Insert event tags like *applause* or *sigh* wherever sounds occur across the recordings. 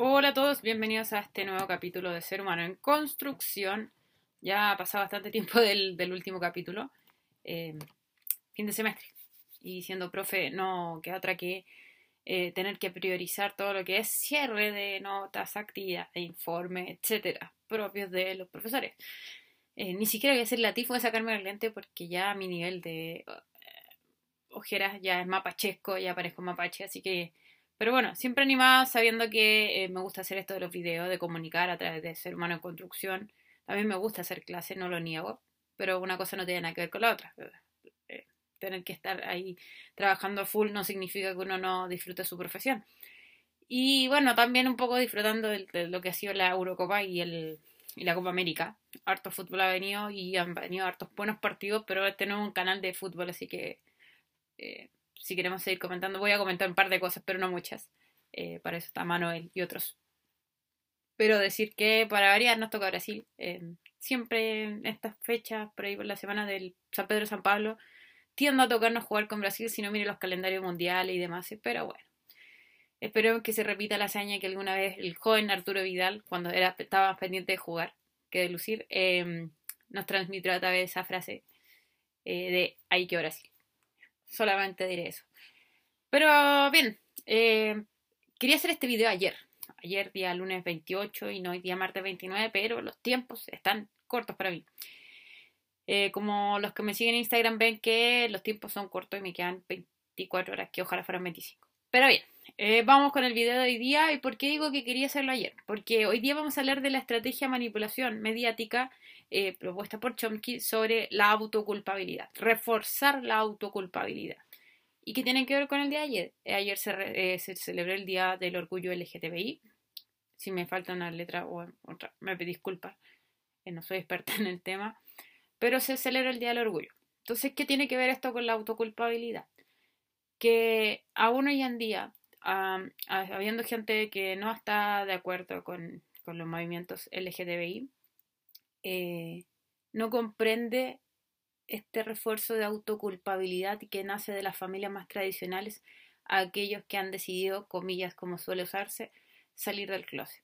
Hola a todos, bienvenidos a este nuevo capítulo de Ser Humano en Construcción. Ya ha pasado bastante tiempo *laughs* del, último capítulo, eh, fin de semestre. Y siendo profe, no queda otra que eh, tener que priorizar todo lo que es cierre de notas, actividades, informes, etcétera, propios de los profesores. Eh, ni siquiera voy a hacer la tifo de sacarme el lente porque ya mi nivel de ojeras ya es mapachesco, ya parezco mapache, así que pero bueno, siempre animada sabiendo que eh, me gusta hacer esto de los videos, de comunicar a través de ser humano en construcción. También me gusta hacer clases, no lo niego, pero una cosa no tiene nada que ver con la otra. Eh, tener que estar ahí trabajando full no significa que uno no disfrute su profesión. Y bueno, también un poco disfrutando de, lo que ha sido la Eurocopa y, el, y la Copa América. Harto fútbol ha venido y han venido hartos buenos partidos, pero este no es un canal de fútbol, así que eh, si queremos seguir comentando, voy a comentar un par de cosas, pero no muchas. Eh, para eso está Manuel y otros. Pero decir que para variar nos toca Brasil. Eh, siempre en estas fechas, por ahí por la semana del San Pedro San Pablo, tiendo a tocarnos jugar con Brasil si no mire los calendarios mundiales y demás. Pero bueno, espero que se repita la hazaña que alguna vez el joven Arturo Vidal, cuando era, estaba pendiente de jugar, que de lucir, eh, nos transmitió a través de esa frase de hay que Brasil. Solamente diré eso. Pero bien, eh, quería hacer este video ayer. Ayer día lunes 28 y no hoy día martes 29, pero los tiempos están cortos para mí. Eh, como los que me siguen en Instagram ven que los tiempos son cortos y me quedan 24 horas, que ojalá fueran 25. Pero bien, eh, vamos con el video de hoy día. ¿Y por qué digo que quería hacerlo ayer? Porque hoy día vamos a hablar de la estrategia manipulación mediática eh, propuesta por Chomsky sobre la autoculpabilidad, reforzar la autoculpabilidad. ¿Y qué tiene que ver con el día de ayer? Eh, ayer se, se celebró el Día del Orgullo LGTBI. Si me falta una letra o otra, me disculpas, no soy experta *laughs* en el tema, pero se celebra el Día del Orgullo. Entonces, ¿qué tiene que ver esto con la autoculpabilidad? Que aún hoy en día habiendo gente que no está de acuerdo con, los movimientos LGTBI, eh, no comprende este refuerzo de autoculpabilidad que nace de las familias más tradicionales a aquellos que han decidido, comillas como suele usarse, salir del closet.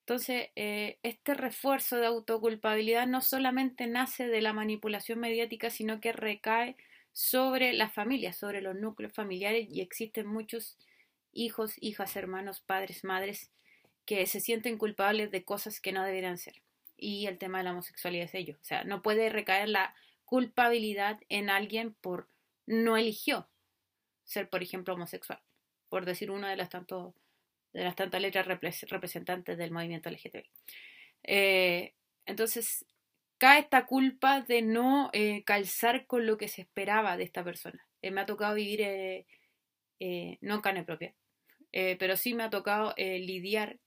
Entonces, eh, este refuerzo de autoculpabilidad no solamente nace de la manipulación mediática, sino que recae sobre las familias, sobre los núcleos familiares y existen muchos hijos, hijas, hermanos, padres, madres, que se sienten culpables de cosas que no deberían ser. Y el tema de la homosexualidad es ello. O sea, no puede recaer la culpabilidad en alguien por no eligió ser, por ejemplo, homosexual, por decir una de las, tanto, de las tantas letras representantes del movimiento LGTB. Eh, entonces, cae esta culpa de no eh, calzar con lo que se esperaba de esta persona. Eh, me ha tocado vivir no en carne propia, pero sí me ha tocado lidiar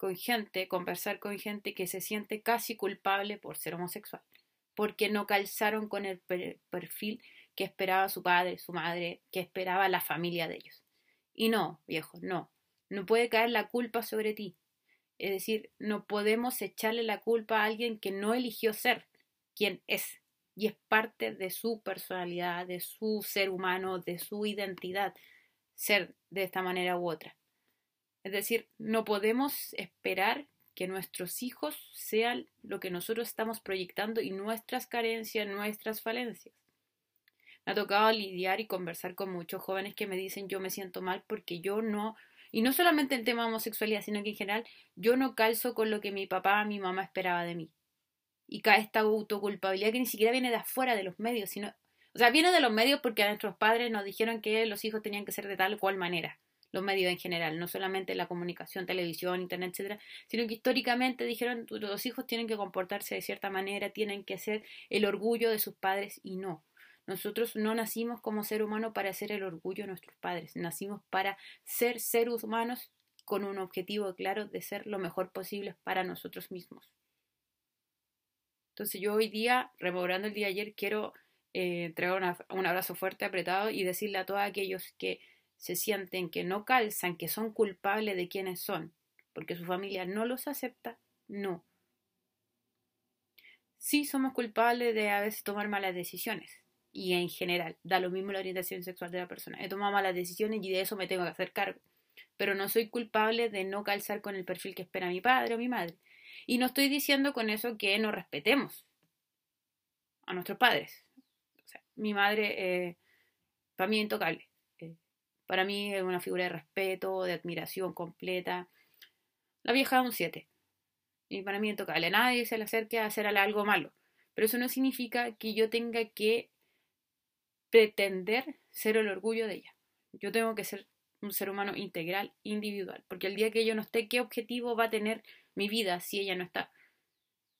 con gente, conversar con gente que se siente casi culpable por ser homosexual, porque no calzaron con el perfil que esperaba su padre, su madre, que esperaba la familia de ellos. Y no, viejo, no, no puede caer la culpa sobre ti. Es decir, no podemos echarle la culpa a alguien que no eligió ser quien es y es parte de su personalidad, de su ser humano, de su identidad, ser de esta manera u otra. Es decir, no podemos esperar que nuestros hijos sean lo que nosotros estamos proyectando y nuestras carencias, nuestras falencias. Me ha tocado lidiar y conversar con muchos jóvenes que me dicen yo me siento mal porque yo no, y no solamente en tema homosexualidad, sino que en general yo no calzo con lo que mi papá, mi mamá esperaba de mí. Y cae esta autoculpabilidad que ni siquiera viene de afuera de los medios, sino, o sea, viene de los medios porque a nuestros padres nos dijeron que los hijos tenían que ser de tal o cual manera, los medios en general, no solamente la comunicación, televisión, internet, etcétera, sino que históricamente dijeron los hijos tienen que comportarse de cierta manera, tienen que ser el orgullo de sus padres y no. Nosotros no nacimos como ser humano para ser el orgullo de nuestros padres, nacimos para ser seres humanos con un objetivo claro de ser lo mejor posible para nosotros mismos. Entonces yo hoy día, rememorando el día de ayer, quiero eh, entregar un abrazo fuerte, apretado y decirle a todos aquellos que se sienten que no calzan, que son culpables de quienes son, porque su familia no los acepta, no. Sí somos culpables de a veces tomar malas decisiones, y en general, da lo mismo la orientación sexual de la persona. He tomado malas decisiones y de eso me tengo que hacer cargo. pero no soy culpable de no calzar con el perfil que espera mi padre o mi madre. Y no estoy diciendo con eso que no respetemos a nuestros padres. mi madre, eh, para mí, intocable. Para mí es una figura de respeto, de admiración completa. La vieja es un 7. Y para mí intocable. Nadie se le acerque a hacer algo malo. Pero eso no significa que yo tenga que pretender ser el orgullo de ella. Yo tengo que ser un ser humano integral, individual, porque el día que yo no esté, ¿qué objetivo va a tener mi vida si ella no está?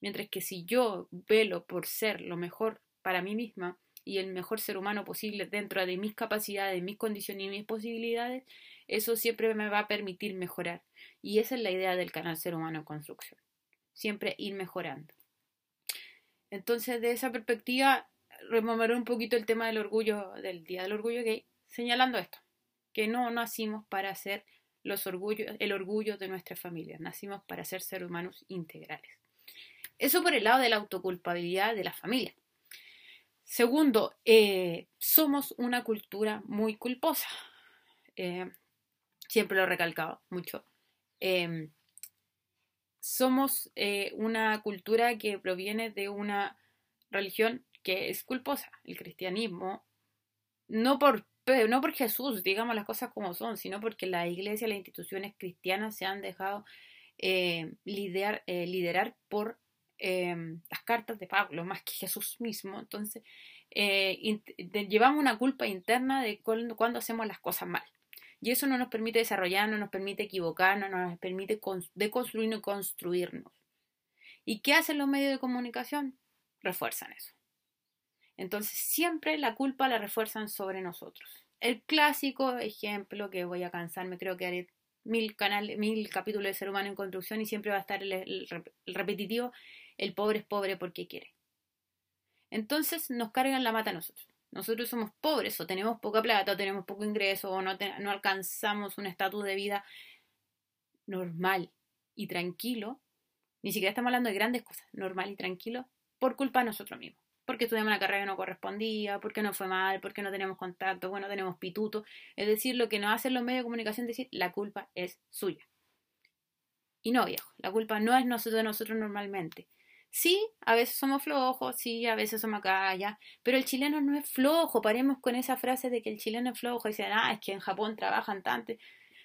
Mientras que si yo velo por ser lo mejor para mí misma y el mejor ser humano posible dentro de mis capacidades, mis condiciones y mis posibilidades, eso siempre me va a permitir mejorar. Y esa es la idea del canal Ser Humano en Construcción. Siempre ir mejorando. Entonces, de esa perspectiva, removeré un poquito el tema del orgullo, del Día del Orgullo Gay, señalando esto, que no nacimos para ser los el orgullo de nuestra familia, nacimos para ser seres humanos integrales. Eso por el lado de la autoculpabilidad de la familia. Segundo, eh, somos una cultura muy culposa. Eh, siempre lo he recalcado mucho. Em, somos eh, una cultura que proviene de una religión que es culposa, el cristianismo, no por, no por Jesús, digamos las cosas como son, sino porque la iglesia, las instituciones cristianas se han dejado eh, liderar, eh, liderar por em, las cartas de Pablo, más que Jesús mismo. Entonces, llevamos una culpa interna de cuando, cuando hacemos las cosas mal. Y eso no nos permite desarrollar, no nos permite equivocarnos, no nos permite deconstruirnos y construirnos. ¿Y qué hacen los medios de comunicación? Refuerzan eso. Entonces siempre la culpa la refuerzan sobre nosotros. El clásico ejemplo que voy a cansarme, creo que haré mil, canales, mil capítulos de Ser Humano en Construcción y siempre va a estar el repetitivo, el pobre es pobre porque quiere. Entonces nos cargan la mata a nosotros nosotros somos pobres o tenemos poca plata o tenemos poco ingreso o no, alcanzamos un estatus de vida normal y tranquilo, ni siquiera estamos hablando de grandes cosas, normal y tranquilo, por culpa de nosotros mismos. Porque estudiamos una carrera que no correspondía, porque no fue mal, porque no tenemos contacto, bueno, tenemos pituto. Es decir, lo que nos hacen los medios de comunicación decir, la culpa es suya. Y no, viejo, la culpa no es nosotros, de nosotros normalmente. Sí, a veces somos flojos, sí, a veces somos acá, pero el chileno no es flojo. Paremos con esa frase de que el chileno es flojo y dicen, ah, es que en Japón trabajan tanto.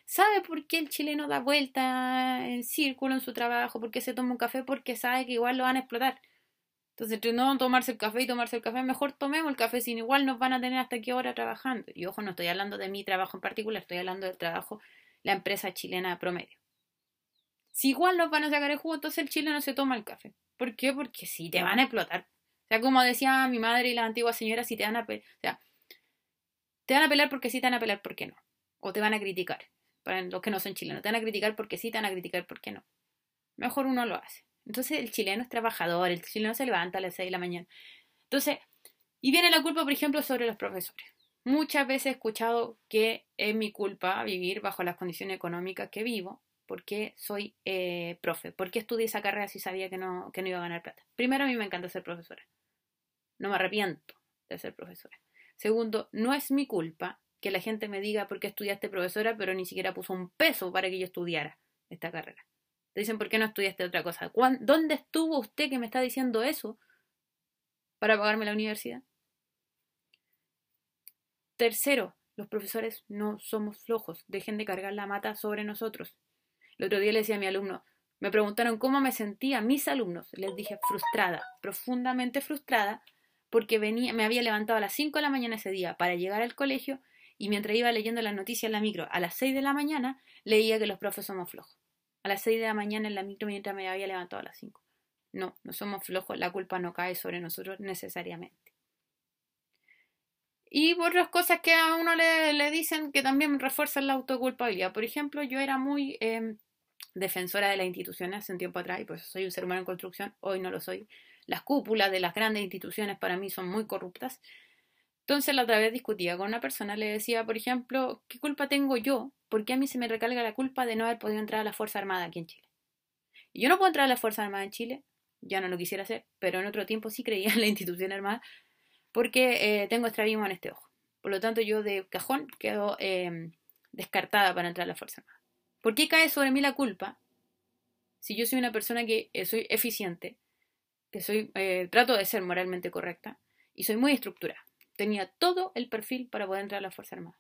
¿Sabe por qué el chileno da vuelta en círculo en su trabajo? ¿Por qué se toma un café? Porque sabe que igual lo van a explotar. Entonces, entre no tomarse el café y tomarse el café, mejor tomemos el café, sin igual nos van a tener hasta qué hora trabajando. Y ojo, no estoy hablando de mi trabajo en particular, estoy hablando del trabajo la empresa chilena promedio. Si igual nos van a sacar el jugo, entonces el chileno se toma el café. ¿Por qué? Porque si te van a explotar. O sea, como decía mi madre y la antigua señora, si te van a o sea, te van a pelar porque sí, te van a pelar porque no. O te van a criticar. Para los que no son chilenos, te van a criticar porque sí, te van a criticar porque no. Mejor uno lo hace. Entonces el chileno es trabajador, el chileno se levanta a las 6 de la mañana. Entonces, y viene la culpa, por ejemplo, sobre los profesores. Muchas veces he escuchado que es mi culpa vivir bajo las condiciones económicas que vivo, ¿Por qué soy eh, profe? ¿Por qué estudié esa carrera si sabía que no, que no iba a ganar plata? Primero, a mí me encanta ser profesora. No me arrepiento de ser profesora. Segundo, no es mi culpa que la gente me diga por qué estudiaste profesora, pero ni siquiera puso un peso para que yo estudiara esta carrera. Te dicen, ¿por qué no estudiaste otra cosa? ¿Dónde estuvo usted que me está diciendo eso para pagarme la universidad? Tercero, los profesores no somos flojos. Dejen de cargar la mata sobre nosotros. El otro día le decía a mi alumno, me preguntaron cómo me sentía mis alumnos. Les dije frustrada, profundamente frustrada, porque venía, me había levantado a las 5 de la mañana ese día para llegar al colegio y mientras iba leyendo las noticias en la micro a las 6 de la mañana, leía que los profes somos flojos. A las 6 de la mañana en la micro mientras me había levantado a las 5. No, no somos flojos, la culpa no cae sobre nosotros necesariamente. Y otras cosas que a uno le, dicen que también refuerzan la autoculpabilidad. Por ejemplo, yo era muy em, defensora de las instituciones hace un tiempo atrás, y pues soy un ser humano en construcción, hoy no lo soy. Las cúpulas de las grandes instituciones para mí son muy corruptas. Entonces la otra vez discutía con una persona, le decía, por ejemplo, ¿qué culpa tengo yo? ¿Por qué a mí se me recalga la culpa de no haber podido entrar a la Fuerza Armada aquí en Chile? Y yo no puedo entrar a la Fuerza Armada en Chile, ya no lo quisiera hacer, pero en otro tiempo sí creía en la institución armada, porque eh, tengo estrabismo en este ojo. Por lo tanto, yo de cajón quedo eh, descartada para entrar a la Fuerza Armada. ¿Por qué cae sobre mí la culpa si yo soy una persona que eh, soy eficiente, que soy, eh, trato de ser moralmente correcta y soy muy estructurada? Tenía todo el perfil para poder entrar a la Fuerza Armada.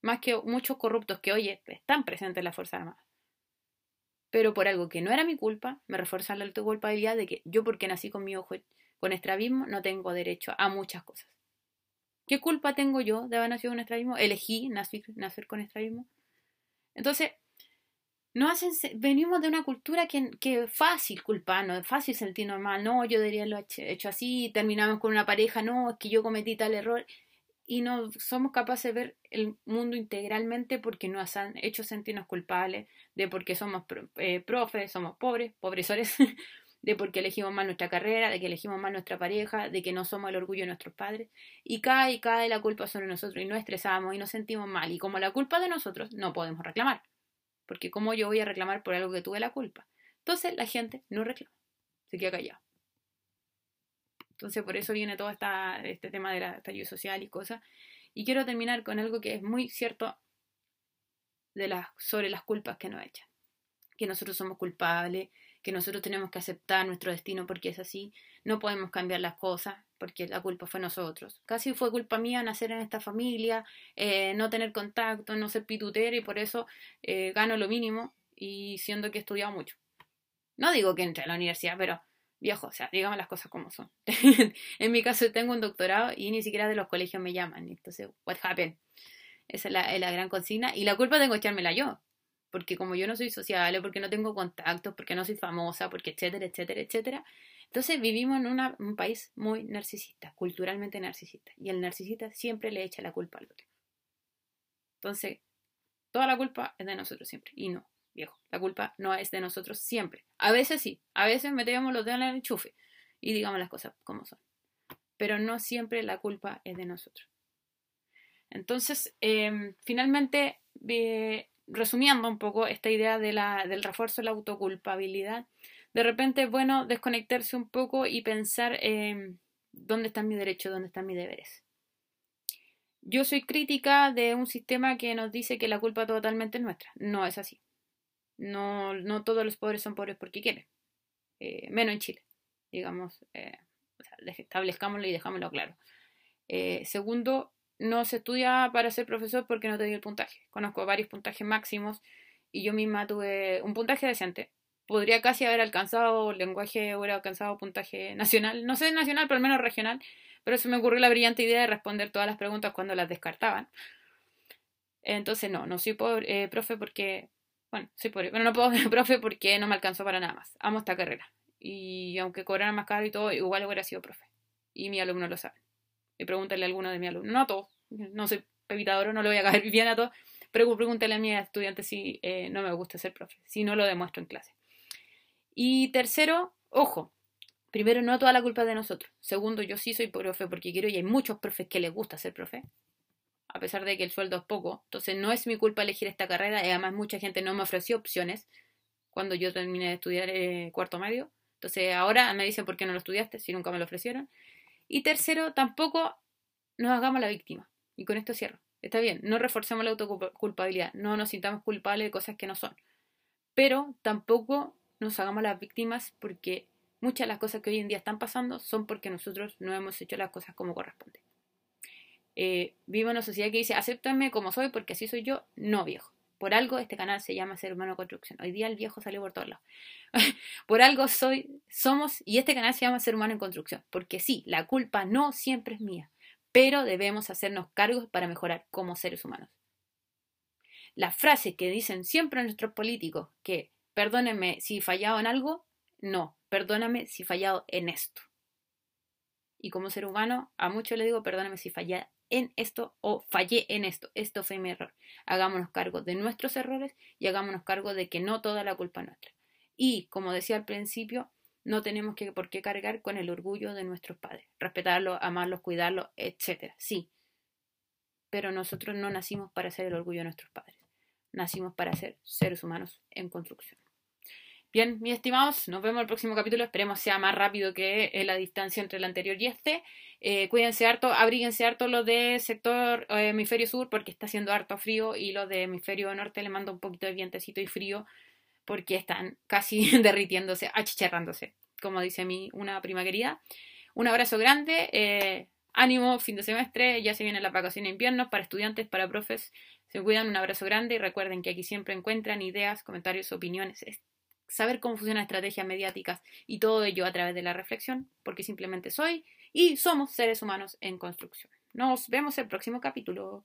Más que muchos corruptos que hoy están presentes en la Fuerza Armada. Pero por algo que no era mi culpa, me refuerza la autoculpabilidad de que yo, porque nací con mi ojo con estrabismo, no tengo derecho a muchas cosas. ¿Qué culpa tengo yo de haber nacido con estrabismo? Elegí nacer, nacer con estrabismo. Entonces, no hacen, venimos de una cultura que, es fácil culparnos, es fácil sentir normal, no, yo debería haberlo hecho así, terminamos con una pareja, no, es que yo cometí tal error, y no somos capaces de ver el mundo integralmente porque nos han hecho sentirnos culpables de porque somos eh, profes, somos pobres, pobresores, *laughs* de porque elegimos mal nuestra carrera, de que elegimos mal nuestra pareja, de que no somos el orgullo de nuestros padres, y cae y cae la culpa sobre nosotros y nos estresamos y nos sentimos mal, y como la culpa de nosotros, no podemos reclamar, porque como yo voy a reclamar por algo que tuve la culpa. Entonces la gente no reclama, se queda callado. Entonces por eso viene todo esta, este tema de la estallido social y cosas. Y quiero terminar con algo que es muy cierto de las, sobre las culpas que nos echan. Que nosotros somos culpables, que nosotros tenemos que aceptar nuestro destino porque es así, no podemos cambiar las cosas porque la culpa fue nosotros. Casi fue culpa mía nacer en esta familia, eh, no tener contacto, no ser pitutera y por eso eh, gano lo mínimo y siendo que he estudiado mucho. No digo que entre a la universidad, pero viejo, o sea, digamos las cosas como son. *laughs* en mi caso tengo un doctorado y ni siquiera de los colegios me llaman. Entonces, what happened? Esa es la, la gran consigna. Y la culpa tengo que echármela yo porque como yo no soy sociable, porque no tengo contactos, porque no soy famosa, porque etcétera, etcétera, etcétera. Entonces vivimos en un país muy narcisista, culturalmente narcisista, y el narcisista siempre le echa la culpa al otro. Entonces, toda la culpa es de nosotros siempre, y no, viejo, la culpa no es de nosotros siempre. A veces sí, a veces metemos los dedos en el enchufe y digamos las cosas como son, pero no siempre la culpa es de nosotros. Entonces, em, finalmente, resumiendo un poco esta idea del refuerzo de la autoculpabilidad, de repente es bueno desconectarse un poco y pensar en dónde están mis derechos, dónde están mis deberes. Yo soy crítica de un sistema que nos dice que la culpa totalmente es nuestra. No es así. No, no todos los pobres son pobres porque quieren. Eh, menos en Chile, digamos. Eh, establezcámoslo y dejámoslo claro. Eh, segundo, no se estudia para ser profesor porque no te dio el puntaje. Conozco varios puntajes máximos y yo misma tuve un puntaje decente. Podría casi haber alcanzado lenguaje, hubiera alcanzado puntaje nacional, no sé nacional, pero al menos regional, pero se me ocurrió la brillante idea de responder todas las preguntas cuando las descartaban. Entonces, no, no soy pobre, eh, profe porque, bueno, soy pobre, pero no puedo *laughs* ser profe porque no me alcanzó para nada más. Amo esta carrera. Y aunque cobrara más caro y todo, igual hubiera sido profe. Y mi alumno lo sabe y pregúntale a alguno de mis alumnos, no a todos, no soy pepitador, no le voy a caer *laughs* bien a todos, pero pregúntale a mis estudiantes si eh, no me gusta ser profe, si no lo demuestro en clase. Y tercero, ojo, primero, no toda la culpa es de nosotros. Segundo, yo sí soy profe porque quiero y hay muchos profes que les gusta ser profe, a pesar de que el sueldo es poco. Entonces, no es mi culpa elegir esta carrera y además mucha gente no me ofreció opciones cuando yo terminé de estudiar eh, cuarto medio. Entonces, ahora me dicen por qué no lo estudiaste si nunca me lo ofrecieron. Y tercero, tampoco nos hagamos la víctima. Y con esto cierro. Está bien, no reforcemos la autoculpabilidad, no nos sintamos culpables de cosas que no son. Pero tampoco nos hagamos las víctimas porque muchas de las cosas que hoy en día están pasando son porque nosotros no hemos hecho las cosas como corresponde. Eh, vivo en una sociedad que dice, acéptame como soy porque así soy yo. No, viejo. Por algo este canal se llama Ser Humano Construcción. Hoy día el viejo salió por todos lados. *laughs* por algo soy, somos, y este canal se llama Ser Humano en Construcción. Porque sí, la culpa no siempre es mía, pero debemos hacernos cargos para mejorar como seres humanos. La frase que dicen siempre nuestros políticos, que perdónenme si he fallado en algo, no, perdóname si he fallado en esto. Y como ser humano, a muchos le digo, perdóname si fallé en esto o fallé en esto, esto fue mi error. Hagámonos cargo de nuestros errores y hagámonos cargo de que no toda la culpa es nuestra. Y, como decía al principio, no tenemos que, por qué cargar con el orgullo de nuestros padres, respetarlos, amarlos, cuidarlos, etc. Sí, pero nosotros no nacimos para ser el orgullo de nuestros padres, nacimos para ser seres humanos en construcción. Bien, mis estimados, nos vemos en el próximo capítulo. Esperemos sea más rápido que eh, la distancia entre el anterior y este. Eh, cuídense harto, abríguense harto los de sector eh, hemisferio sur porque está haciendo harto frío y los de hemisferio norte le mando un poquito de vientecito y frío porque están casi *laughs* derritiéndose, achicharrándose, como dice mi una prima querida. Un abrazo grande, ánimo, fin de semestre, ya se vienen las vacaciones de invierno para estudiantes, para profes. Se cuidan, un abrazo grande y recuerden que aquí siempre encuentran ideas, comentarios, opiniones saber cómo funcionan estrategias mediáticas y todo ello a través de la reflexión, porque simplemente soy y somos seres humanos en construcción. Nos vemos el próximo capítulo.